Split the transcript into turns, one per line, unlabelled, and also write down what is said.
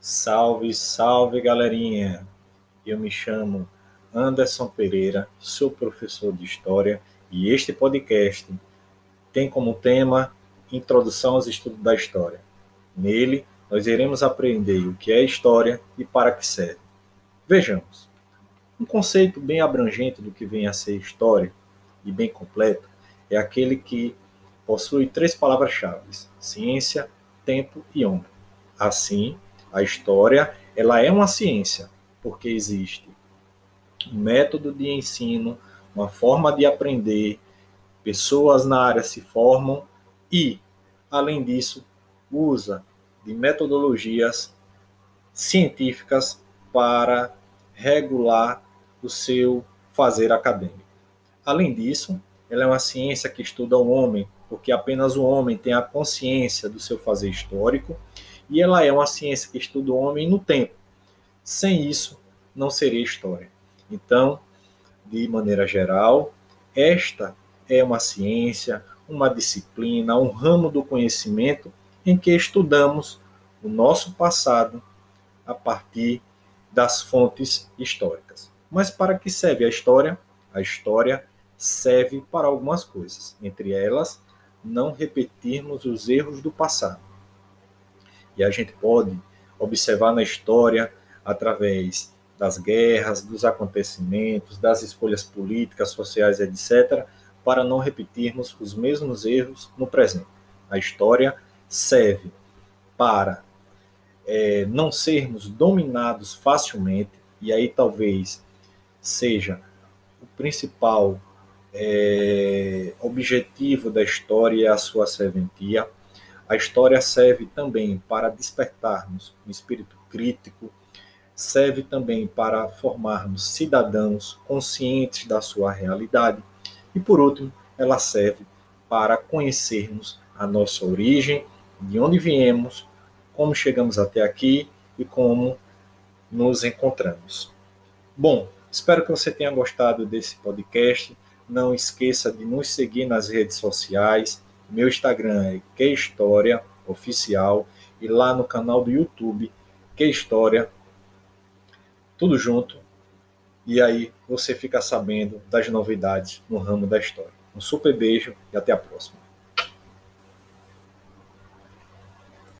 Salve, salve galerinha! Eu me chamo Anderson Pereira, sou professor de História e este podcast tem como tema Introdução aos Estudos da História. Nele, nós iremos aprender o que é história e para que serve. Vejamos. Um conceito bem abrangente do que vem a ser história e bem completo é aquele que possui três palavras-chave: ciência, tempo e homem. Assim, a história, ela é uma ciência, porque existe um método de ensino, uma forma de aprender, pessoas na área se formam e, além disso, usa de metodologias científicas para regular o seu fazer acadêmico. Além disso, ela é uma ciência que estuda o homem, porque apenas o homem tem a consciência do seu fazer histórico e ela é uma ciência que estuda o homem no tempo. Sem isso, não seria história. Então, de maneira geral, esta é uma ciência, uma disciplina, um ramo do conhecimento em que estudamos o nosso passado a partir das fontes históricas. Mas para que serve a história? A história serve para algumas coisas, entre elas, não repetirmos os erros do passado. E a gente pode observar na história, através das guerras, dos acontecimentos, das escolhas políticas, sociais, etc., para não repetirmos os mesmos erros no presente. A história serve para é, não sermos dominados facilmente, e aí talvez seja o principal é, objetivo da história a sua serventia a história serve também para despertarmos um espírito crítico, serve também para formarmos cidadãos conscientes da sua realidade e, por último, ela serve para conhecermos a nossa origem, de onde viemos, como chegamos até aqui e como nos encontramos. Bom, espero que você tenha gostado desse podcast. Não esqueça de nos seguir nas redes sociais meu Instagram é Que História Oficial e lá no canal do YouTube Que História, tudo junto. E aí você fica sabendo das novidades no ramo da história. Um super beijo e até a próxima.